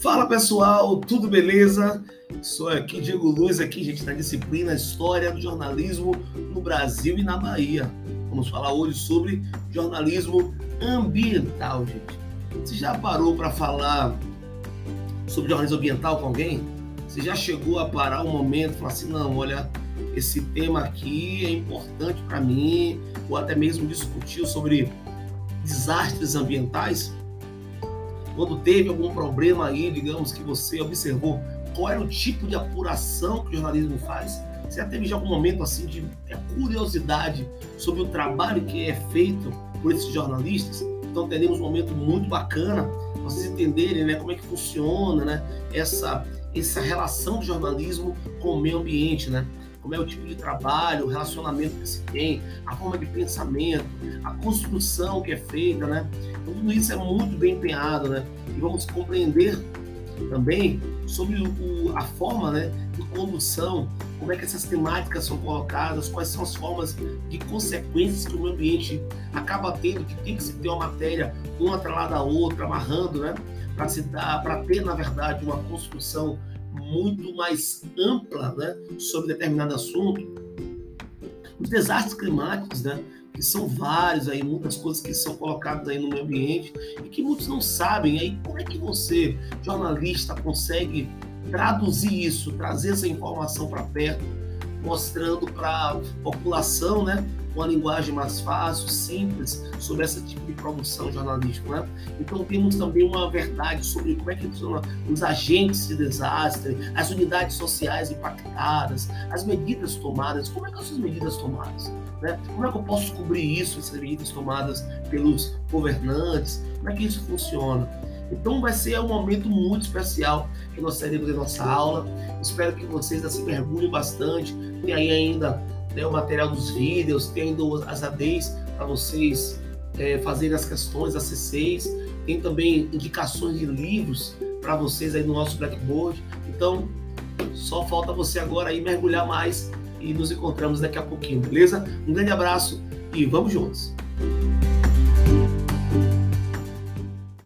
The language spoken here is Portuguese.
Fala pessoal, tudo beleza? Sou aqui Diego Luz, aqui gente na disciplina História do Jornalismo no Brasil e na Bahia. Vamos falar hoje sobre jornalismo ambiental, gente. Você já parou para falar sobre jornalismo ambiental com alguém? Você já chegou a parar um momento e falar assim, não, olha, esse tema aqui é importante para mim, ou até mesmo discutiu sobre desastres ambientais? Quando teve algum problema aí, digamos que você observou qual era o tipo de apuração que o jornalismo faz? Você já teve já algum momento assim de é, curiosidade sobre o trabalho que é feito por esses jornalistas? Então teremos um momento muito bacana vocês entenderem né, como é que funciona né, essa, essa relação do jornalismo com o meio ambiente, né? Como é o tipo de trabalho, o relacionamento que se tem, a forma de pensamento, a construção que é feita, né? Então, tudo isso é muito bem empenhado, né? E vamos compreender também sobre o, a forma né, de condução, como é que essas temáticas são colocadas, quais são as formas de consequências que o meio ambiente acaba tendo, que tem que se ter uma matéria uma atrelada à outra, amarrando, né? Para ter, na verdade, uma construção muito mais ampla né, sobre determinado assunto. Os desastres climáticos, né, que são vários aí, muitas coisas que são colocadas aí no meio ambiente e que muitos não sabem. Aí como é que você, jornalista, consegue traduzir isso, trazer essa informação para perto, mostrando para a população, né, uma linguagem mais fácil, simples, sobre esse tipo de produção jornalística. Né? Então, temos também uma verdade sobre como é que funcionam os agentes de desastre, as unidades sociais impactadas, as medidas tomadas, como é que são as medidas tomadas? Né? Como é que eu posso cobrir isso, essas medidas tomadas pelos governantes? Como é que isso funciona? Então vai ser um momento muito especial que nós teremos em nossa aula. Espero que vocês se mergulhem bastante. Tem aí ainda né, o material dos vídeos, tendo as ADs para vocês é, fazerem as questões, as C6, tem também indicações de livros para vocês aí no nosso Blackboard. Então, só falta você agora aí mergulhar mais e nos encontramos daqui a pouquinho, beleza? Um grande abraço e vamos juntos!